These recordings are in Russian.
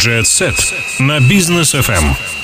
Jet Set на бизнес FM.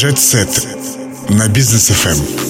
Jet Set на бизнес FM.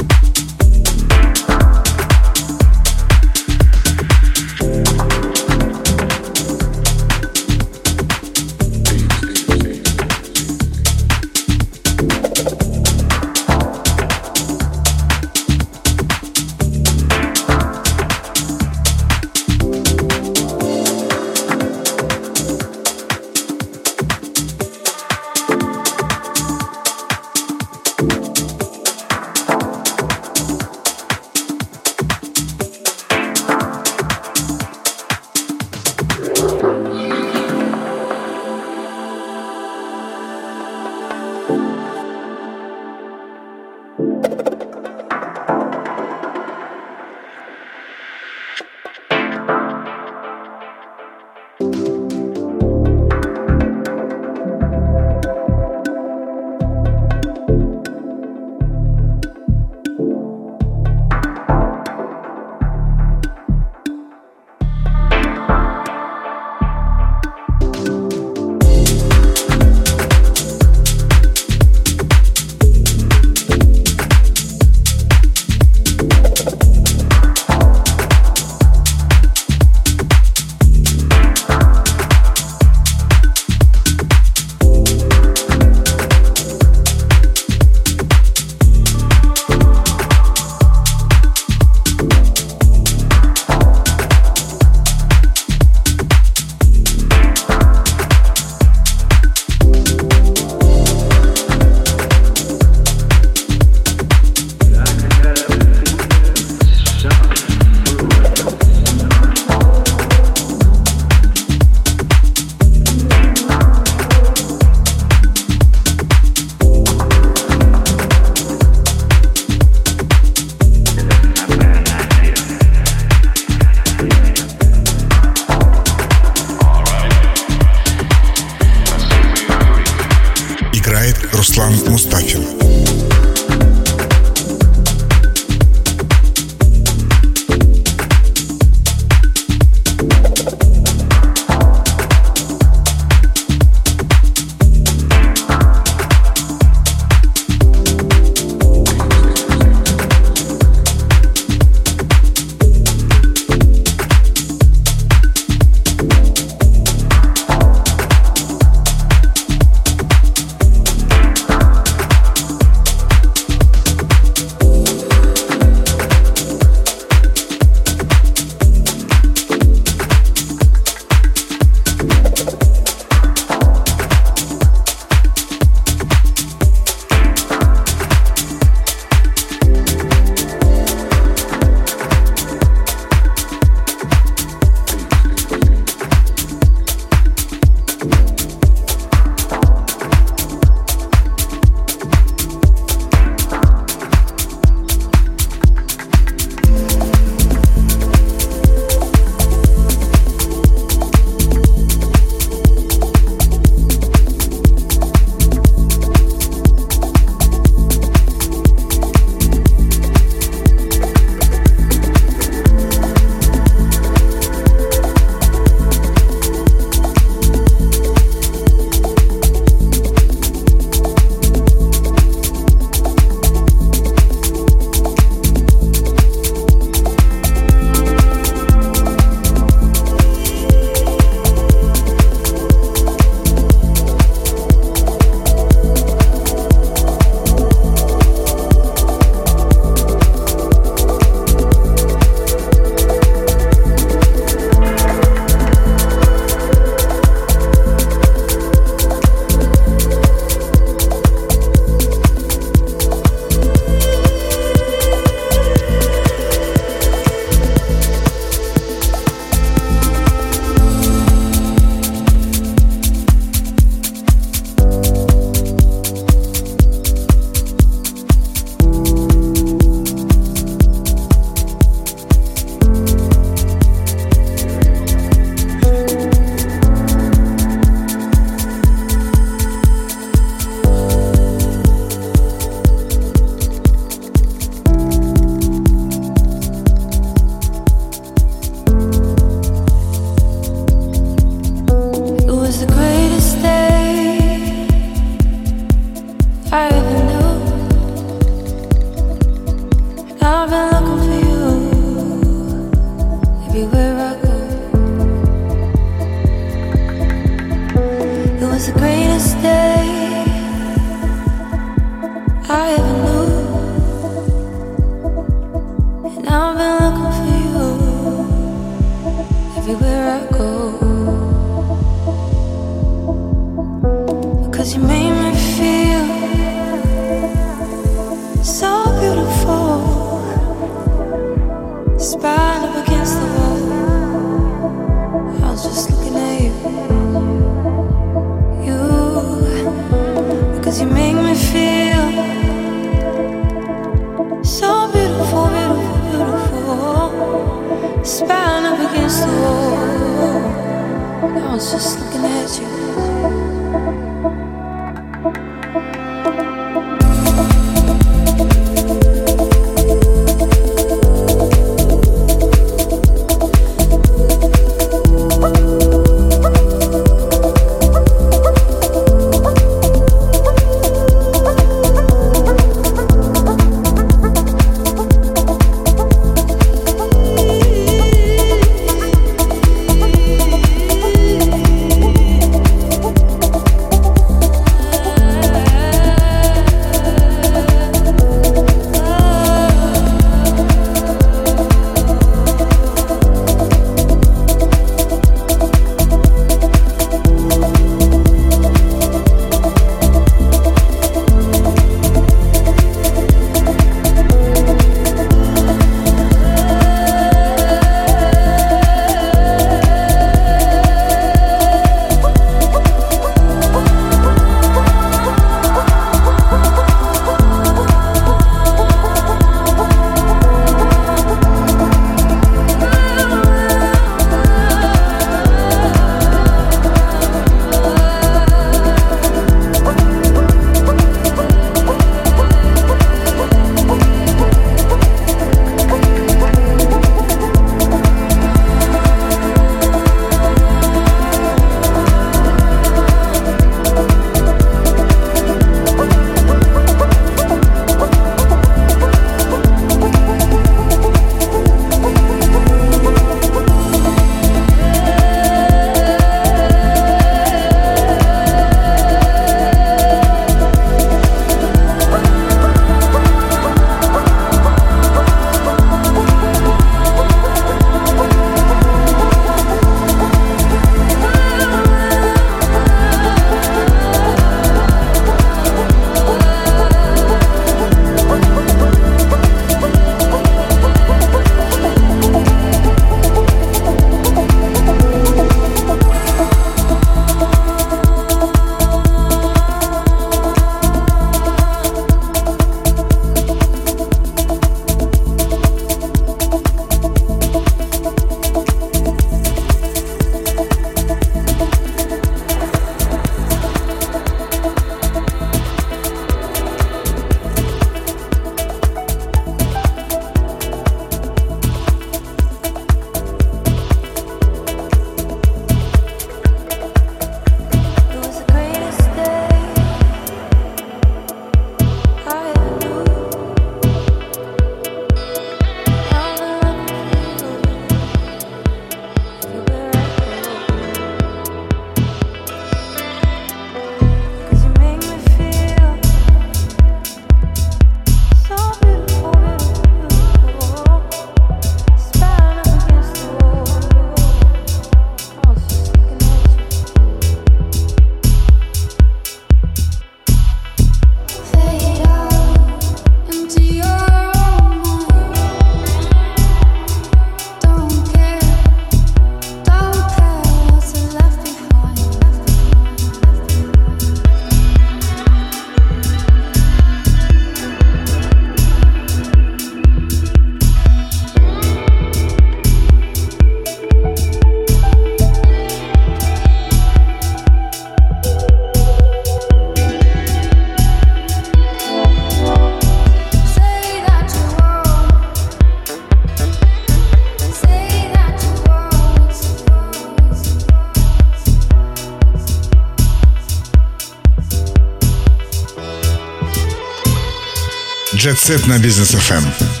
Jet на бизнес FM.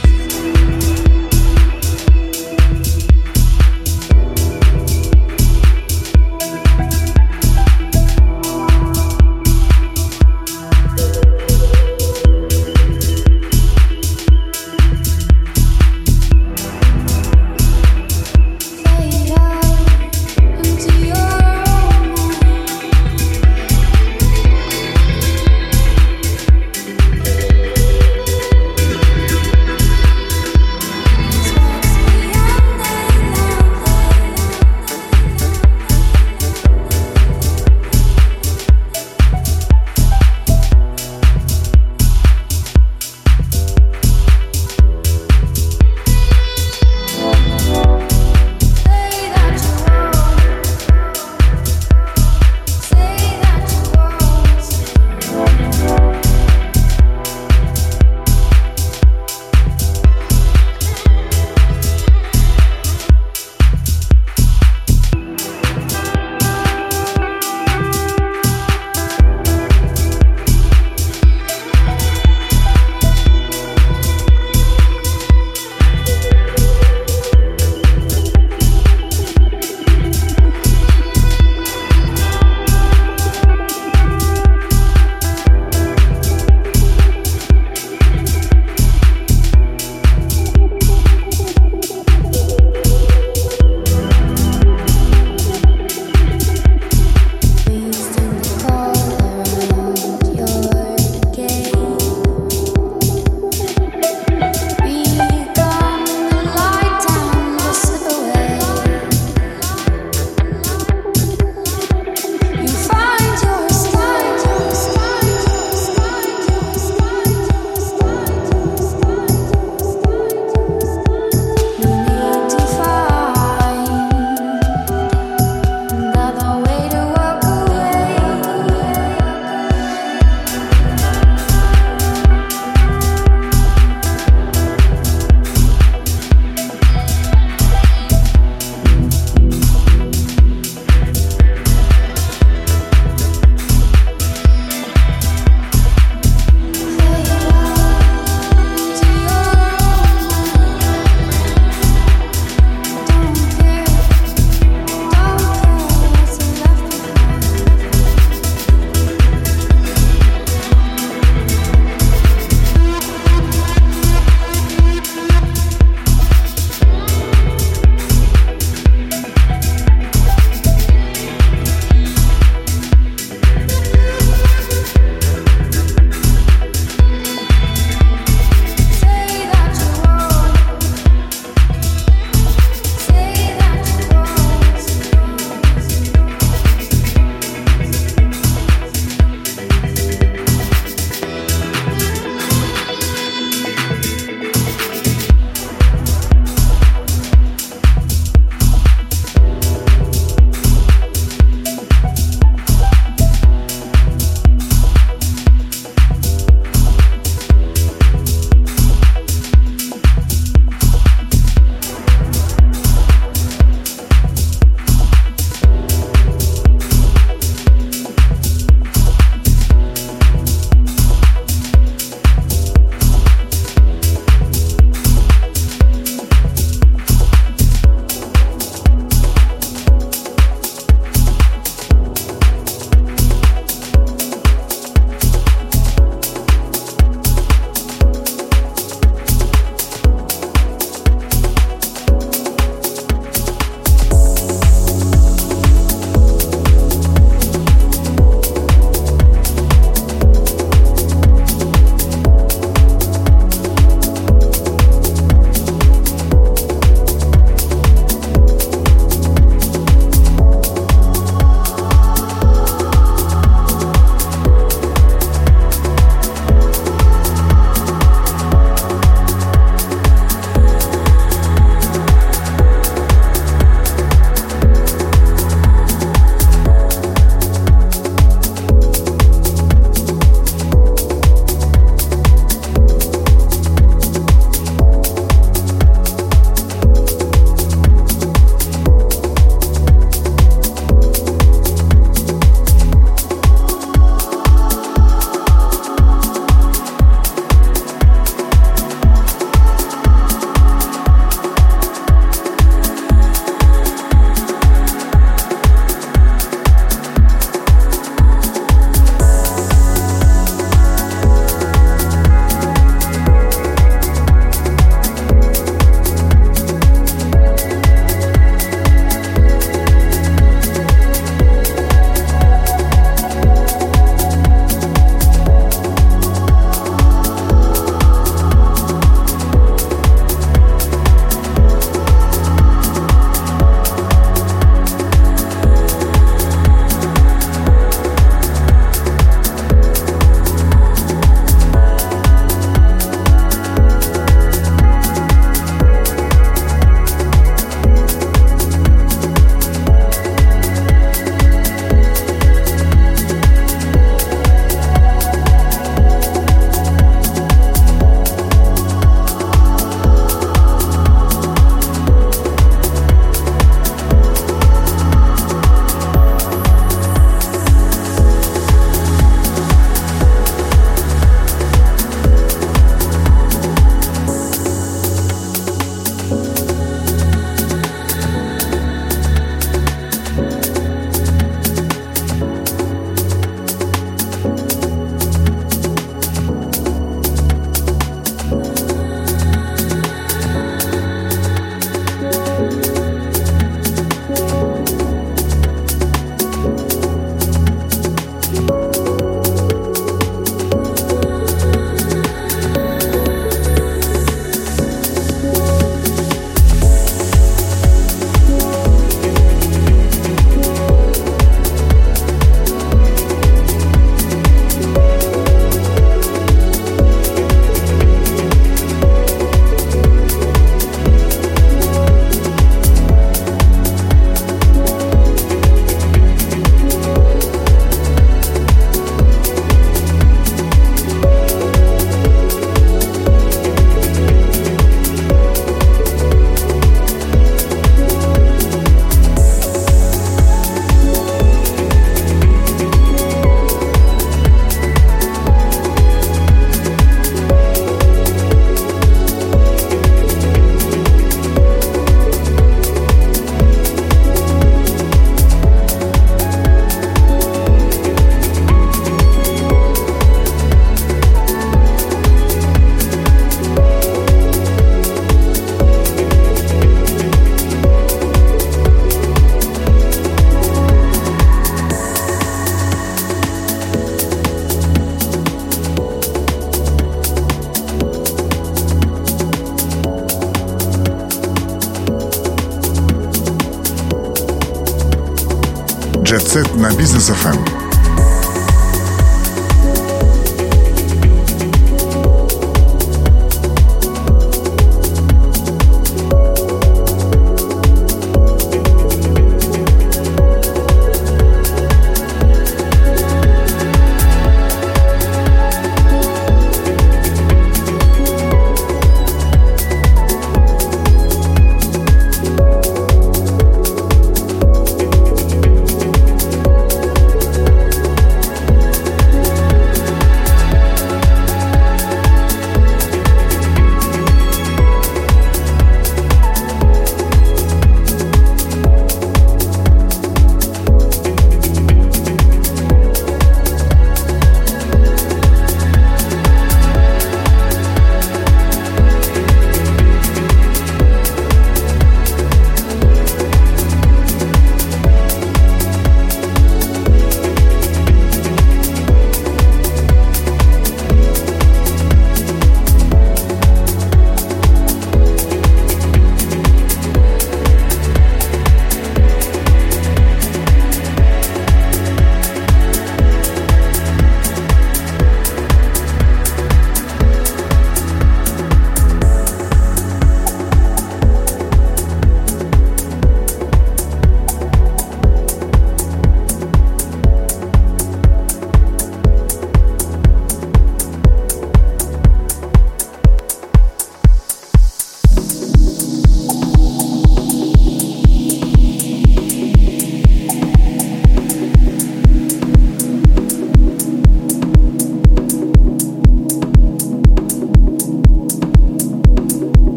FM.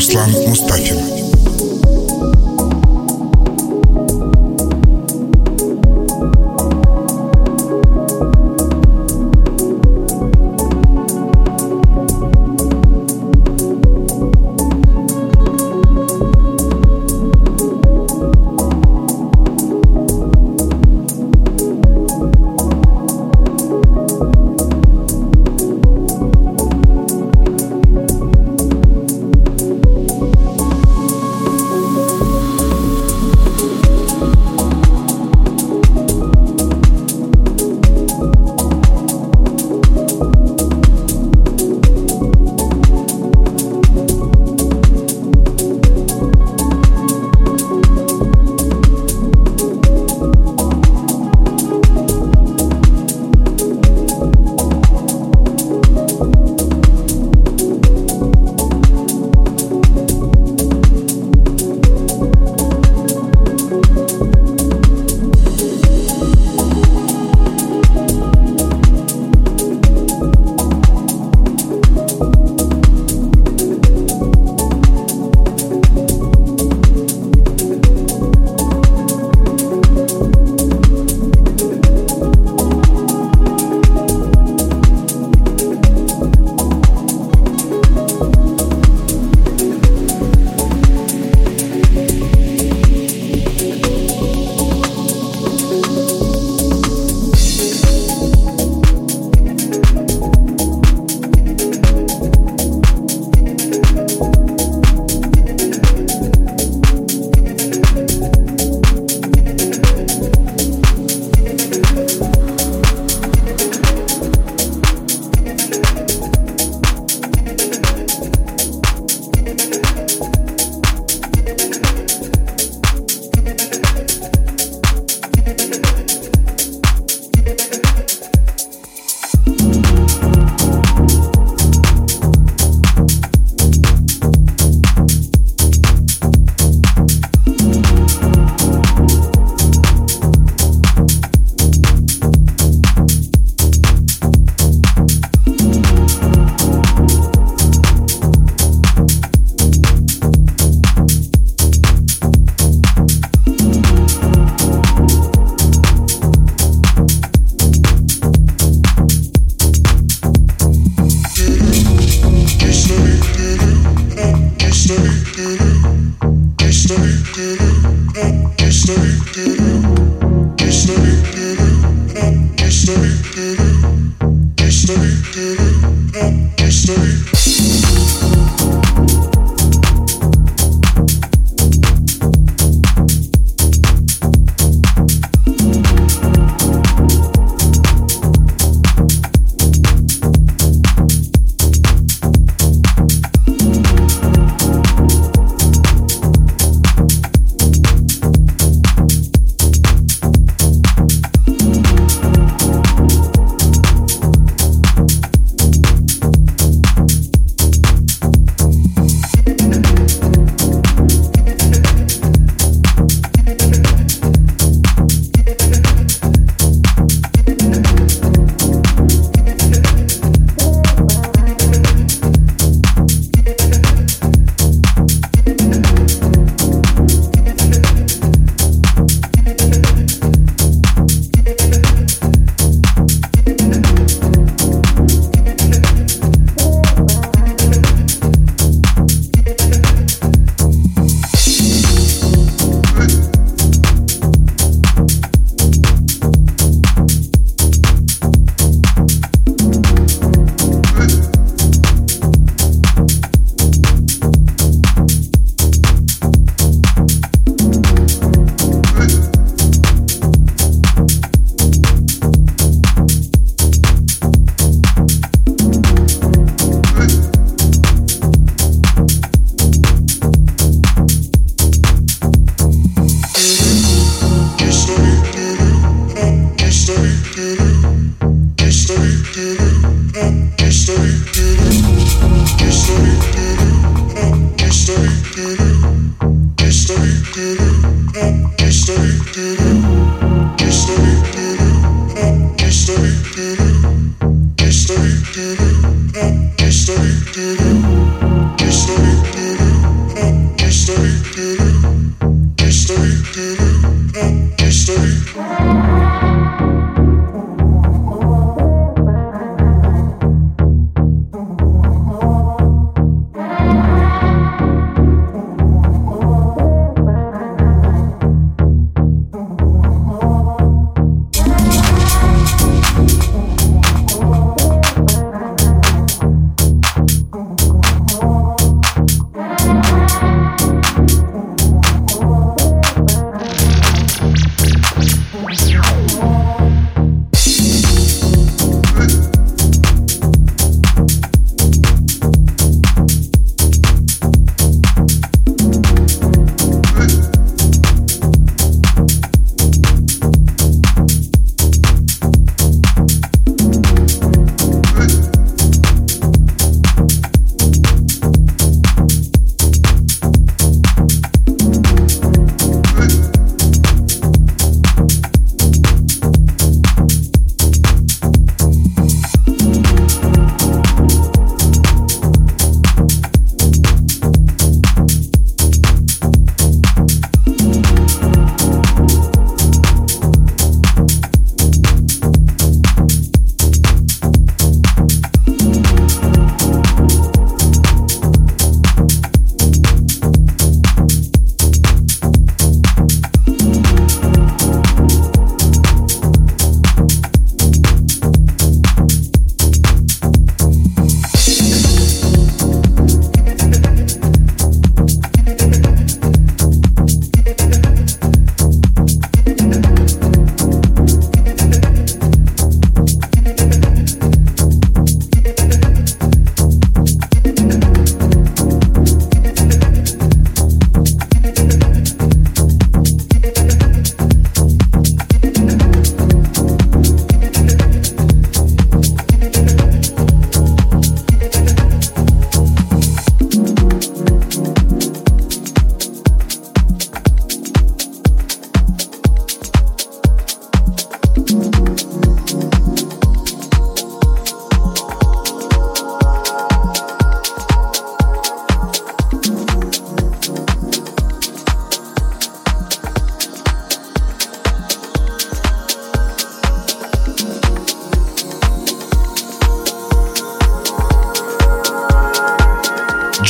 Руслан Мустафин.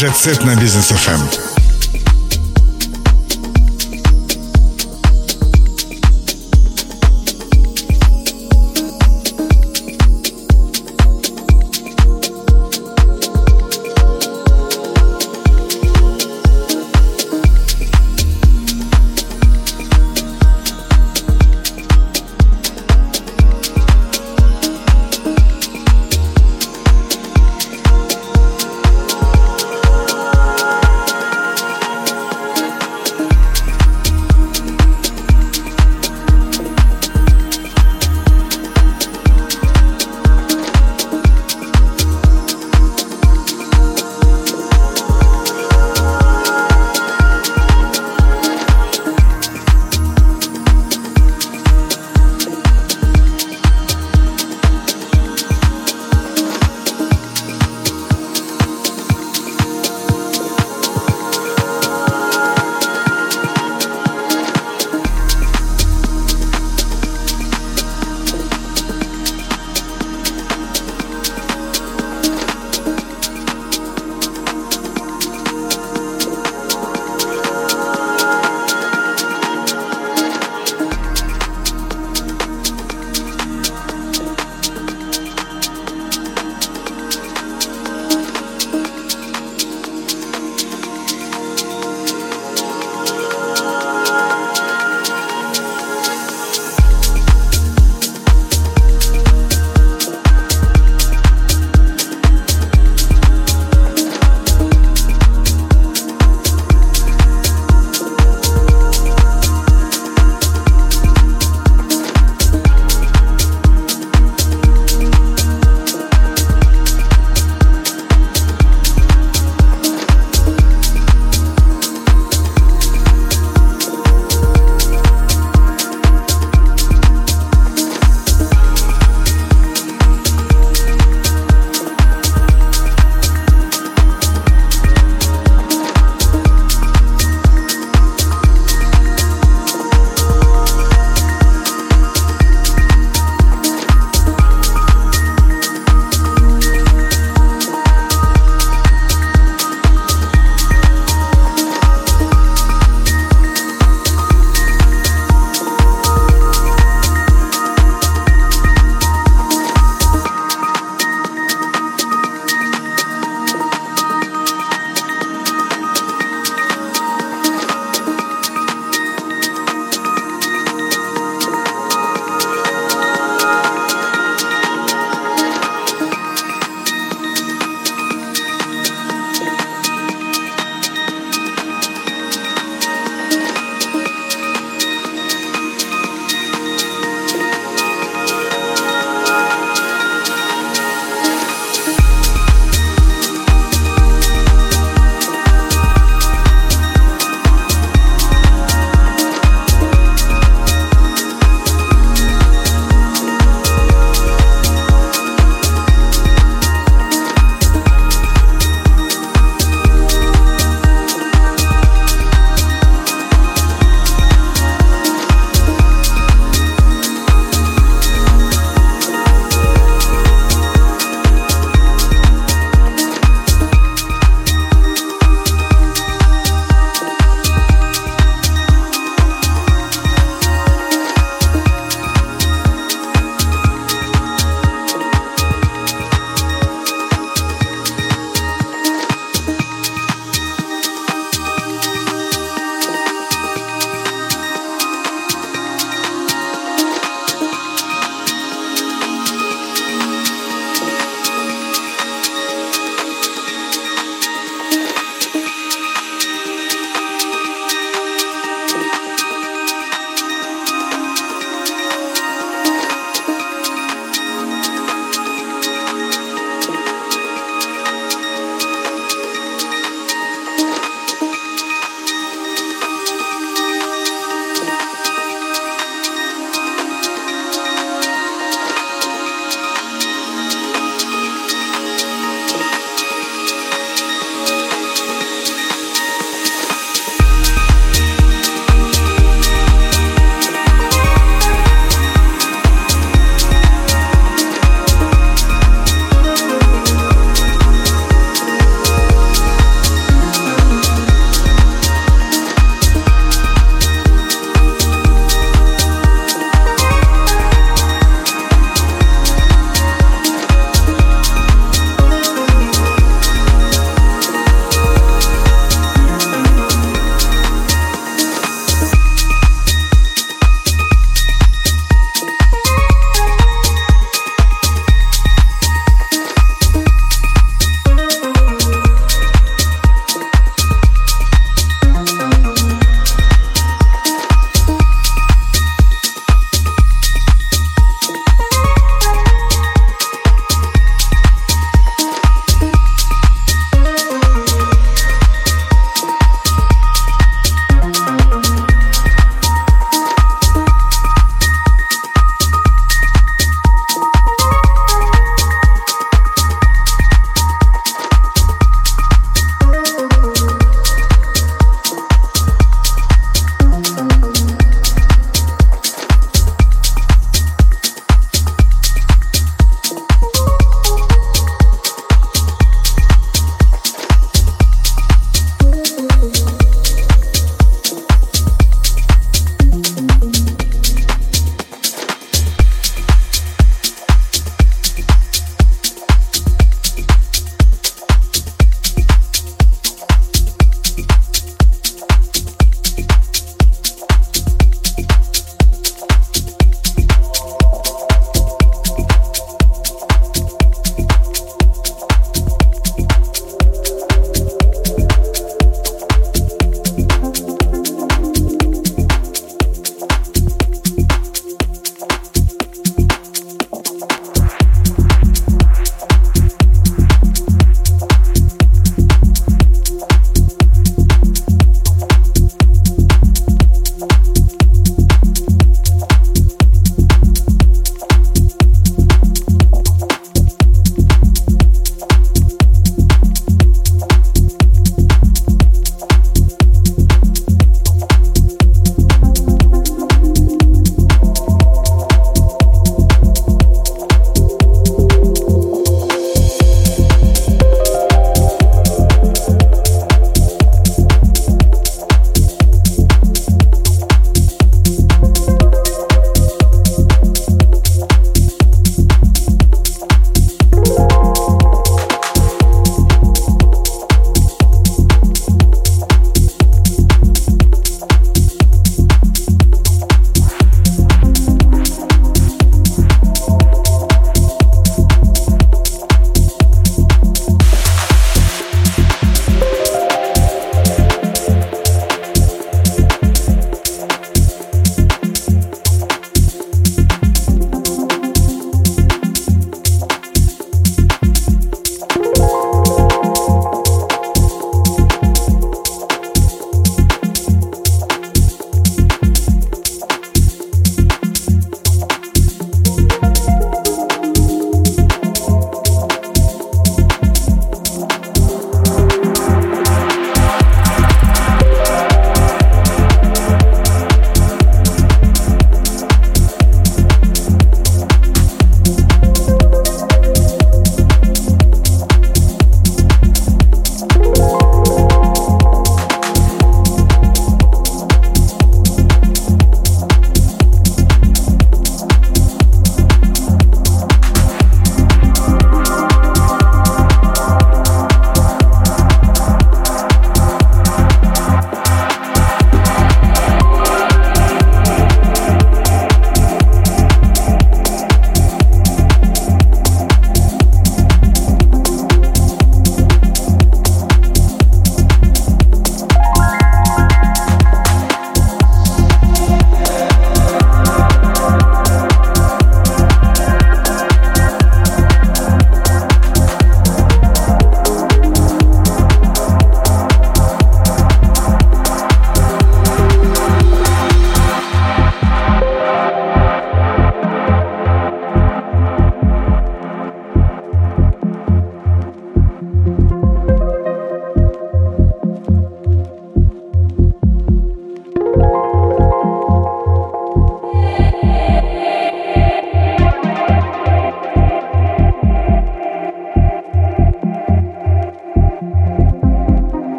Jet Set на бизнес FM.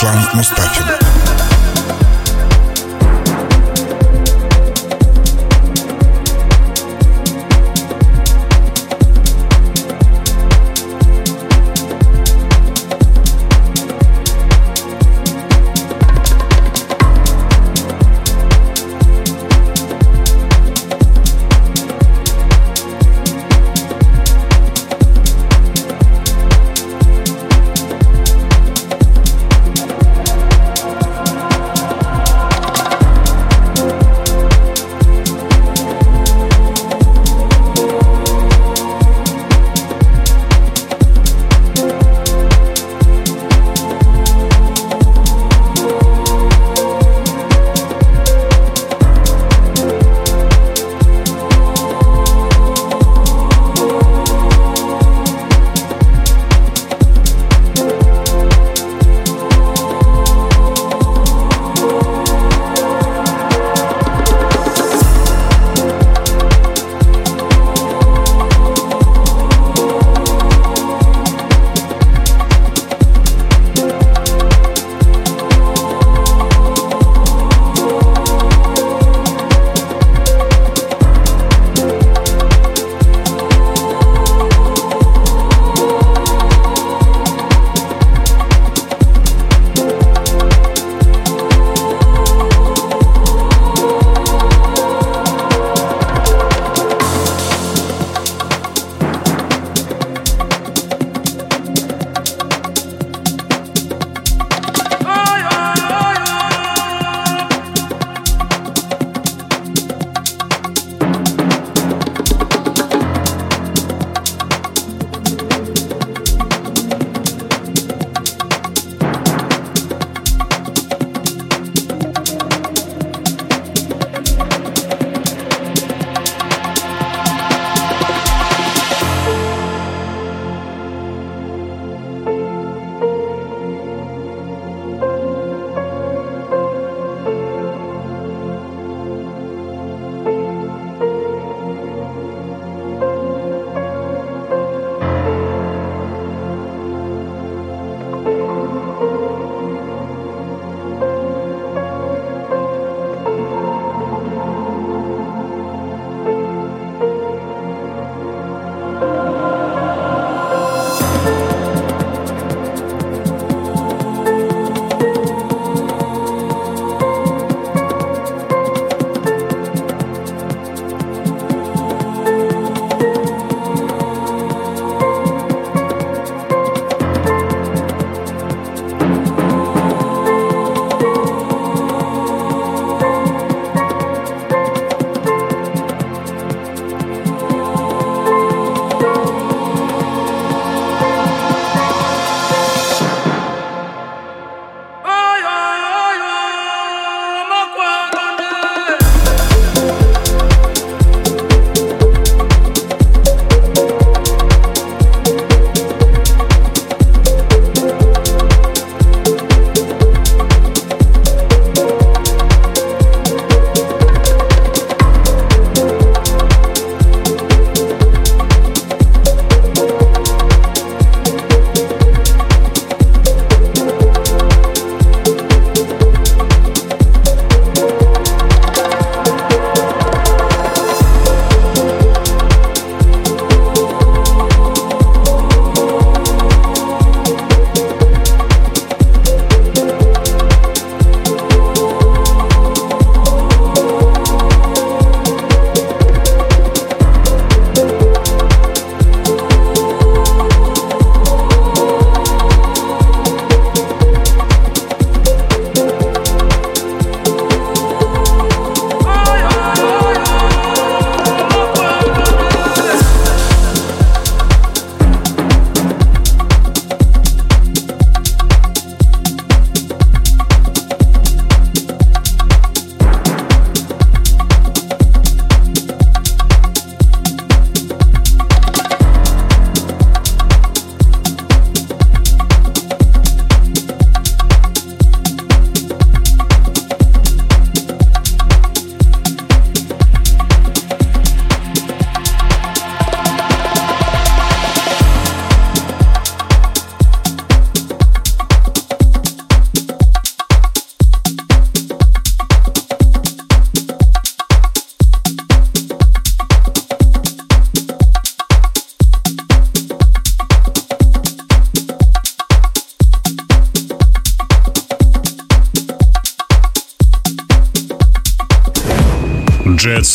Islamic mistaken.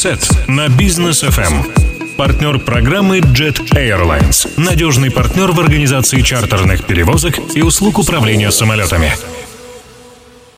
Set на бизнес FM. Партнер программы Jet Airlines. Надежный партнер в организации чартерных перевозок и услуг управления самолетами.